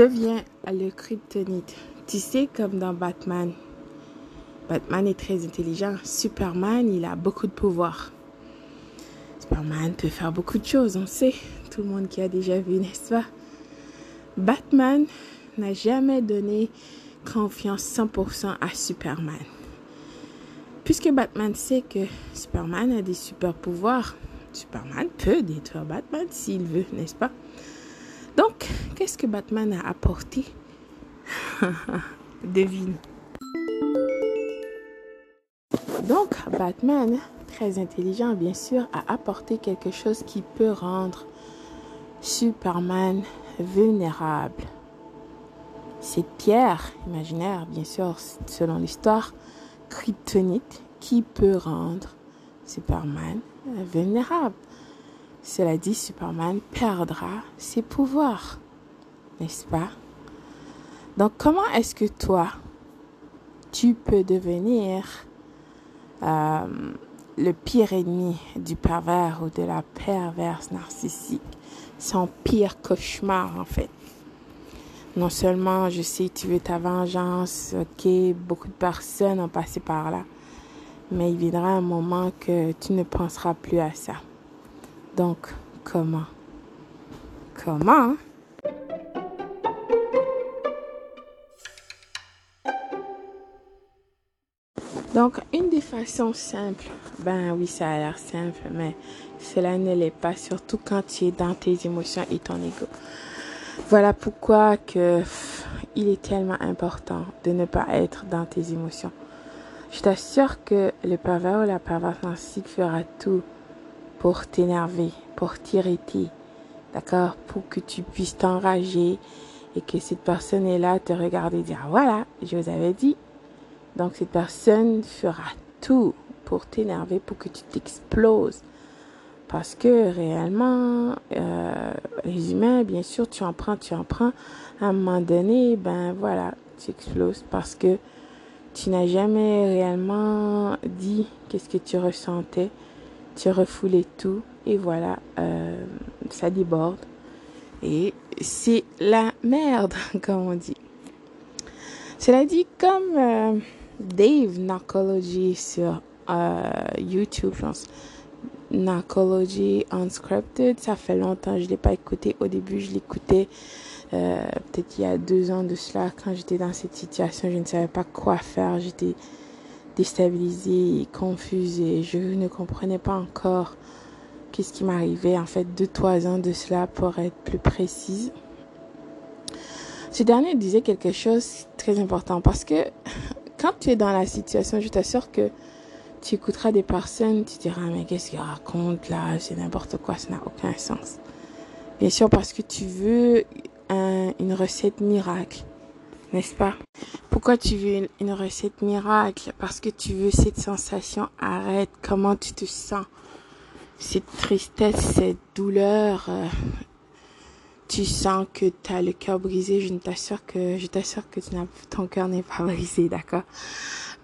Deviens le kryptonite. Tu sais, comme dans Batman. Batman est très intelligent. Superman, il a beaucoup de pouvoir. Superman peut faire beaucoup de choses, on sait. Tout le monde qui a déjà vu, n'est-ce pas? Batman n'a jamais donné confiance 100% à Superman. Puisque Batman sait que Superman a des super pouvoirs, Superman peut détruire Batman s'il veut, n'est-ce pas? Donc, qu'est-ce que Batman a apporté? Devine. Donc, Batman, très intelligent bien sûr, a apporté quelque chose qui peut rendre Superman vulnérable. Cette pierre imaginaire, bien sûr, selon l'histoire, kryptonite, qui peut rendre Superman vulnérable. Cela dit, Superman perdra ses pouvoirs, n'est-ce pas? Donc comment est-ce que toi, tu peux devenir euh, le pire ennemi du pervers ou de la perverse narcissique? Son pire cauchemar en fait. Non seulement je sais tu veux ta vengeance, ok, beaucoup de personnes ont passé par là, mais il viendra un moment que tu ne penseras plus à ça. Donc, comment? Comment? Donc, une des façons simples, ben oui, ça a l'air simple, mais cela ne l'est pas, surtout quand tu es dans tes émotions et ton ego. Voilà pourquoi que il est tellement important de ne pas être dans tes émotions. Je t'assure que le pervers ou la perverse narcissique fera tout pour t'énerver, pour t'irriter, d'accord, pour que tu puisses t'enrager et que cette personne est là te regarder et dire voilà, je vous avais dit. Donc cette personne fera tout pour t'énerver, pour que tu t'exploses. Parce que réellement, euh, les humains, bien sûr, tu en prends, tu en prends. À un moment donné, ben voilà, tu exploses parce que tu n'as jamais réellement dit qu'est-ce que tu ressentais tu refoulais tout et voilà, euh, ça déborde. Et c'est la merde, comme on dit. Cela dit, comme euh, Dave Narcology sur euh, YouTube, je pense, Narcology Unscripted, ça fait longtemps, je ne l'ai pas écouté. Au début, je l'écoutais peut-être il y a deux ans de cela, quand j'étais dans cette situation, je ne savais pas quoi faire. J'étais déstabilisée, confusée. Je ne comprenais pas encore qu'est-ce qui m'arrivait. En fait, deux, trois ans de cela pour être plus précise. Ce dernier disait quelque chose très important parce que quand tu es dans la situation, je t'assure que tu écouteras des personnes, tu diras, mais qu'est-ce qu'il raconte là? C'est n'importe quoi, ça n'a aucun sens. Bien sûr, parce que tu veux une recette miracle n'est-ce pas? Pourquoi tu veux une, recette miracle? Parce que tu veux cette sensation. Arrête. Comment tu te sens? Cette tristesse, cette douleur. Euh, tu sens que tu as le cœur brisé. Je t'assure que je t'assure que ton cœur n'est pas brisé, d'accord?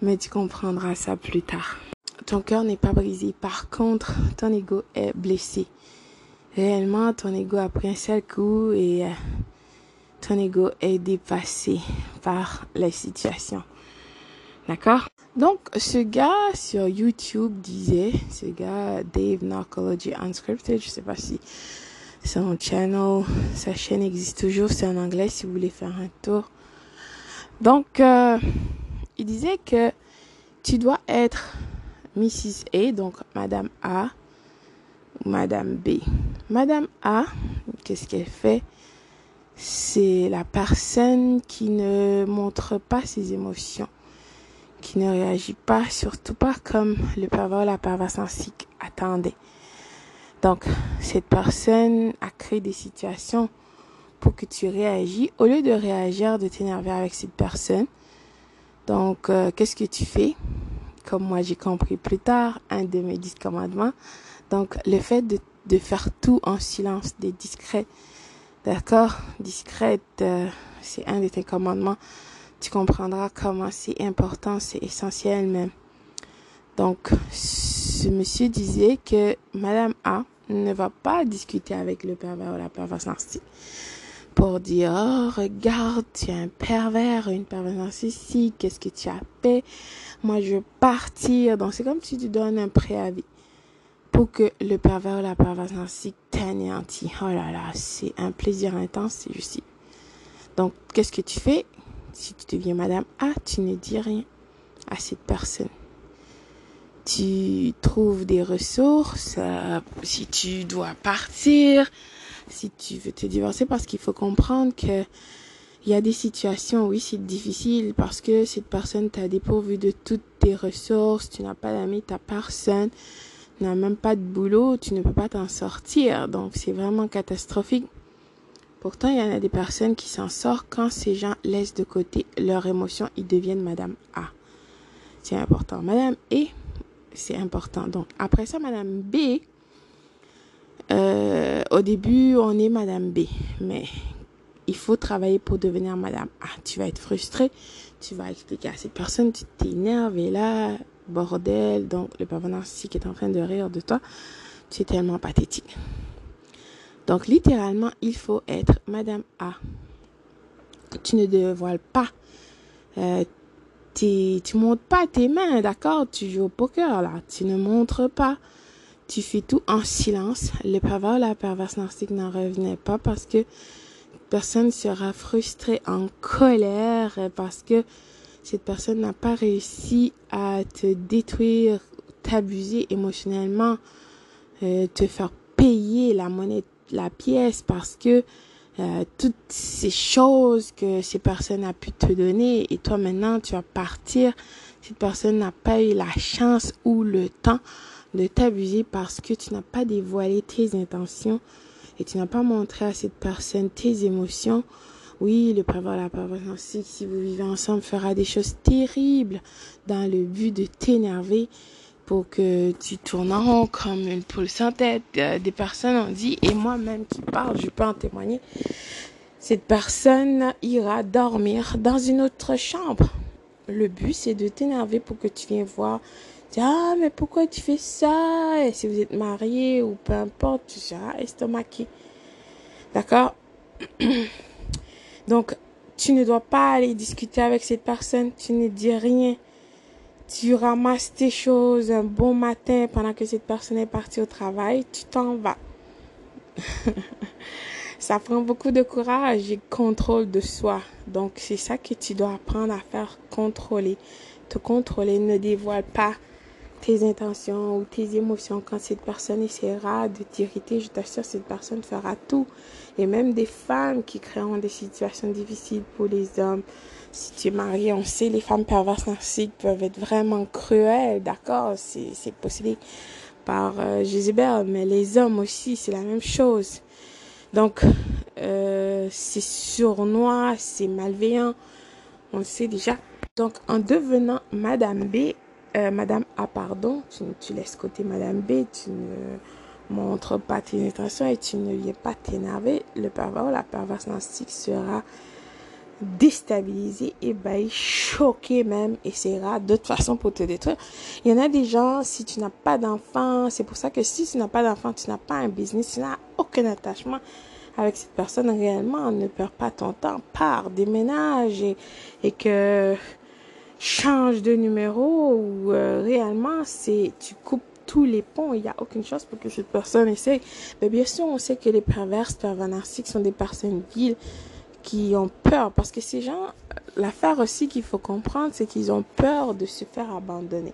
Mais tu comprendras ça plus tard. Ton cœur n'est pas brisé. Par contre, ton ego est blessé. Réellement, ton ego a pris un seul coup et euh, ton ego est dépassé par la situation. D'accord? Donc, ce gars sur YouTube disait, ce gars Dave Narcology Unscripted, je sais pas si son channel, sa chaîne existe toujours, c'est en anglais si vous voulez faire un tour. Donc, euh, il disait que tu dois être Mrs. A, donc Madame A ou Madame B. Madame A, qu'est-ce qu'elle fait? C'est la personne qui ne montre pas ses émotions, qui ne réagit pas, surtout pas comme le pervers la perverse narcissique attendait. Donc, cette personne a créé des situations pour que tu réagis au lieu de réagir, de t'énerver avec cette personne. Donc, euh, qu'est-ce que tu fais? Comme moi, j'ai compris plus tard, un de mes dix commandements. Donc, le fait de, de faire tout en silence, des discrets, D'accord? Discrète, euh, c'est un de tes commandements. Tu comprendras comment c'est important, c'est essentiel même. Donc, ce monsieur disait que Madame A ne va pas discuter avec le pervers ou la perverse narcissique. pour dire, oh, regarde, tu es un pervers, une perverse narcissique, qu'est-ce que tu as fait? Moi, je veux partir. Donc, c'est comme si tu donnes un préavis pour que le pervers ou la perverse narcissique. Oh là là, c'est un plaisir intense, c'est juste. Donc, qu'est-ce que tu fais? Si tu deviens Madame A, tu ne dis rien à cette personne. Tu trouves des ressources, euh, si tu dois partir, si tu veux te divorcer, parce qu'il faut comprendre que il y a des situations, oui, c'est difficile parce que cette personne t'a dépourvu de toutes tes ressources, tu n'as pas d'amis, t'as personne, n'as même pas de boulot, tu ne peux pas t'en sortir. Donc, c'est vraiment catastrophique. Pourtant, il y en a des personnes qui s'en sortent quand ces gens laissent de côté leurs émotions, ils deviennent Madame A. C'est important. Madame E, c'est important. Donc, après ça, Madame B, euh, au début, on est Madame B, mais il faut travailler pour devenir Madame A. Tu vas être frustré, tu vas expliquer à cette personne, tu t'énerves et là, bordel, donc le papa narcissique est en train de rire de toi. C'est tellement pathétique. Donc littéralement, il faut être Madame A. Tu ne dévoiles pas. Euh, tu montres pas tes mains, d'accord? Tu joues au poker là. Tu ne montres pas tu fais tout en silence. Le pervers la perverse narcissique n'en revenait pas parce que personne sera frustrée, en colère, parce que cette personne n'a pas réussi à te détruire, t'abuser émotionnellement, euh, te faire payer la monnaie, la pièce, parce que euh, toutes ces choses que ces personnes a pu te donner et toi maintenant tu vas partir, cette personne n'a pas eu la chance ou le temps de t'abuser parce que tu n'as pas dévoilé tes intentions et tu n'as pas montré à cette personne tes émotions. Oui, le prévoir la perversion, si vous vivez ensemble, fera des choses terribles dans le but de t'énerver pour que tu tournes en rond comme une poule sans tête. Euh, des personnes ont dit, et moi-même qui parle, je peux en témoigner, cette personne ira dormir dans une autre chambre. Le but, c'est de t'énerver pour que tu viennes voir ah, mais pourquoi tu fais ça? Et si vous êtes marié ou peu importe, tu seras estomaqué. D'accord? Donc, tu ne dois pas aller discuter avec cette personne. Tu ne dis rien. Tu ramasses tes choses un bon matin pendant que cette personne est partie au travail. Tu t'en vas. ça prend beaucoup de courage et contrôle de soi. Donc, c'est ça que tu dois apprendre à faire, contrôler. Te contrôler, ne dévoile pas tes intentions ou tes émotions quand cette personne essaiera de t'irriter, je t'assure, cette personne fera tout. Et même des femmes qui créeront des situations difficiles pour les hommes. Si tu es marié, on sait, les femmes perverses narcissiques peuvent être vraiment cruelles, d'accord? C'est possédé par euh, Jézabel, mais les hommes aussi, c'est la même chose. Donc, euh, c'est sournois, c'est malveillant, on le sait déjà. Donc, en devenant Madame B, euh, Madame A, pardon, tu, laisses côté Madame B, tu ne montres pas tes intentions et tu ne viens pas t'énerver, le pervers ou la perverse narcissique sera déstabilisé, ébahi, choqué même, essaiera de toute façon pour te détruire. Il y en a des gens, si tu n'as pas d'enfant, c'est pour ça que si tu n'as pas d'enfant, tu n'as pas un business, tu n'as aucun attachement avec cette personne réellement, ne perds pas ton temps, pars, déménage et, et que change de numéro ou euh, réellement c'est tu coupes tous les ponts, il n'y a aucune chance pour que cette personne essaye. Mais bien sûr, on sait que les perverses, pervers narcissiques sont des personnes viles qui ont peur parce que ces gens, l'affaire aussi qu'il faut comprendre, c'est qu'ils ont peur de se faire abandonner.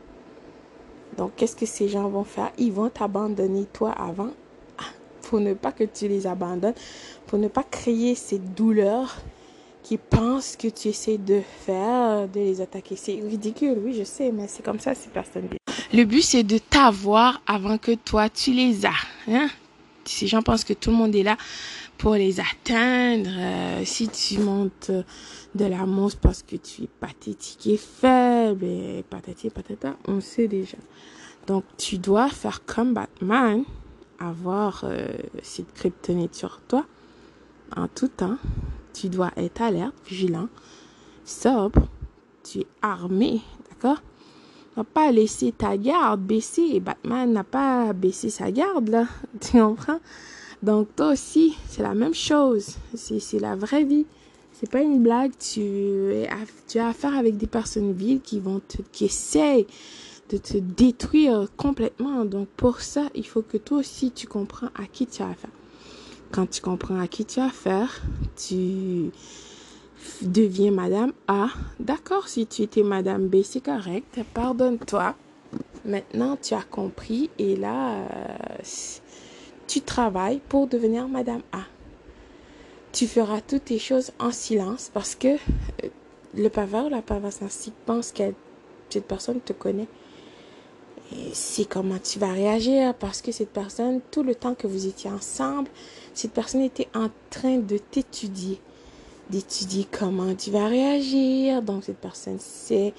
Donc, qu'est-ce que ces gens vont faire? Ils vont t'abandonner toi avant pour ne pas que tu les abandonnes, pour ne pas créer cette douleur qui pensent que tu essaies de faire, de les attaquer. C'est ridicule, oui, je sais, mais c'est comme ça, ces personnes. Le but, c'est de t'avoir avant que toi, tu les as. Hein? Ces gens pensent que tout le monde est là pour les atteindre. Euh, si tu montes de la mousse parce que tu es pathétique et faible, et patati patata, on sait déjà. Donc, tu dois faire comme Batman, avoir euh, cette kryptonite sur toi en tout temps tu dois être alerte, vigilant, sobre, tu es armé, d'accord? N'as pas laissé ta garde baisser. Batman n'a pas baissé sa garde, là. Tu comprends? Donc toi aussi, c'est la même chose. C'est la vraie vie. C'est pas une blague. Tu, as affaire avec des personnes viles qui vont qui essayent de te détruire complètement. Donc pour ça, il faut que toi aussi tu comprends à qui tu as affaire. Quand tu comprends à qui tu as affaire, tu deviens Madame A. D'accord, si tu étais Madame B, c'est correct. Pardonne-toi. Maintenant, tu as compris et là, euh, tu travailles pour devenir Madame A. Tu feras toutes tes choses en silence parce que euh, le paveur ou la perverse pense que cette personne te connaît. C'est comment tu vas réagir parce que cette personne, tout le temps que vous étiez ensemble, cette personne était en train de t'étudier, d'étudier comment tu vas réagir. Donc cette personne sait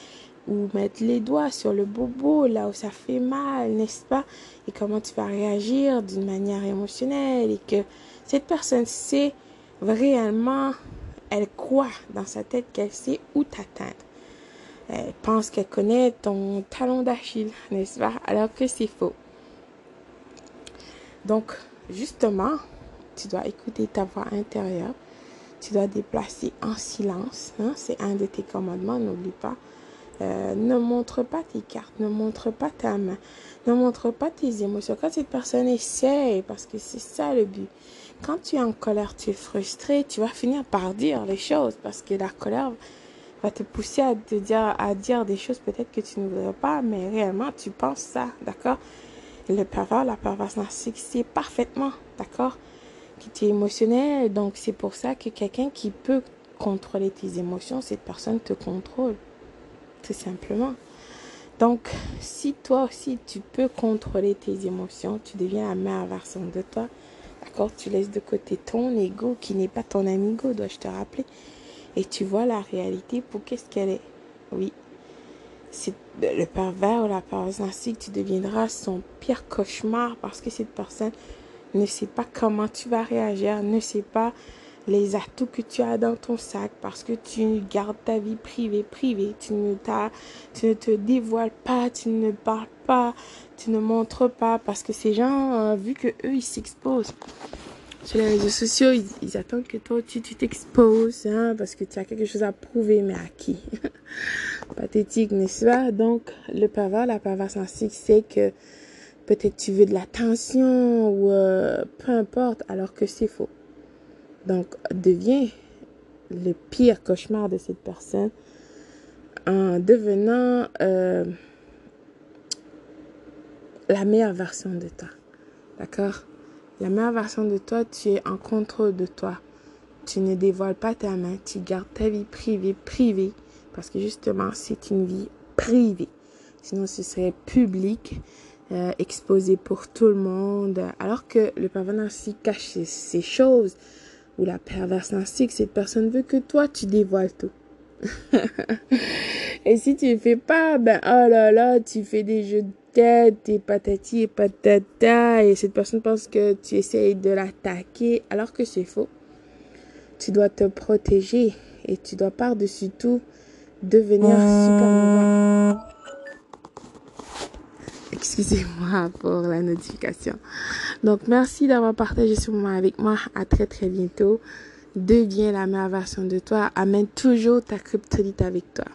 ou mettre les doigts sur le bobo, là où ça fait mal, n'est-ce pas? Et comment tu vas réagir d'une manière émotionnelle et que cette personne sait réellement, elle croit dans sa tête qu'elle sait où t'atteindre. Elle pense qu'elle connaît ton talon d'Achille, n'est-ce pas? Alors que c'est faux. Donc, justement, tu dois écouter ta voix intérieure. Tu dois déplacer en silence. Hein? C'est un de tes commandements, n'oublie pas. Euh, ne montre pas tes cartes, ne montre pas ta main, ne montre pas tes émotions. Quand cette personne essaie, parce que c'est ça le but. Quand tu es en colère, tu es frustré, tu vas finir par dire les choses parce que la colère va te pousser à te dire, à dire des choses peut-être que tu ne voudrais pas, mais réellement tu penses ça, d'accord? Le pervers, la perverse narcissique, c'est parfaitement, d'accord? Que tu es émotionnel, donc c'est pour ça que quelqu'un qui peut contrôler tes émotions, cette personne te contrôle tout simplement. Donc, si toi aussi tu peux contrôler tes émotions, tu deviens la meilleure version de toi. D'accord? Tu laisses de côté ton ego qui n'est pas ton amigo, dois-je te rappeler? Et tu vois la réalité pour qu'est-ce qu'elle est. Oui. C'est le pervers ou la perverse narcissique, tu deviendras son pire cauchemar parce que cette personne ne sait pas comment tu vas réagir, ne sait pas les atouts que tu as dans ton sac parce que tu gardes ta vie privée, privée. Tu ne, tu ne te dévoiles pas, tu ne parles pas, tu ne montres pas parce que ces gens, euh, vu que eux, ils s'exposent sur les réseaux sociaux, ils, attendent que toi, tu t'exposes hein, parce que tu as quelque chose à prouver, mais à qui? Pathétique, n'est-ce pas? Donc, le pervers, la perverse ainsi c'est que peut-être tu veux de l'attention ou euh, peu importe, alors que c'est faux. Donc, devient le pire cauchemar de cette personne en devenant euh, la meilleure version de toi. D'accord? La meilleure version de toi, tu es en contrôle de toi. Tu ne dévoiles pas ta main, tu gardes ta vie privée, privée, parce que justement, c'est une vie privée. Sinon, ce serait public, euh, exposé pour tout le monde. Alors que le pervers aussi cache ces choses ou la perverse ainsi que cette personne veut que toi tu dévoiles tout. et si tu ne fais pas, ben oh là là, tu fais des jeux de et patati et patata, et cette personne pense que tu essayes de l'attaquer, alors que c'est faux. Tu dois te protéger et tu dois par-dessus tout devenir super Excusez-moi pour la notification. Donc, merci d'avoir partagé ce moment avec moi. À très, très bientôt. Deviens la meilleure version de toi. Amène toujours ta kryptonite avec toi.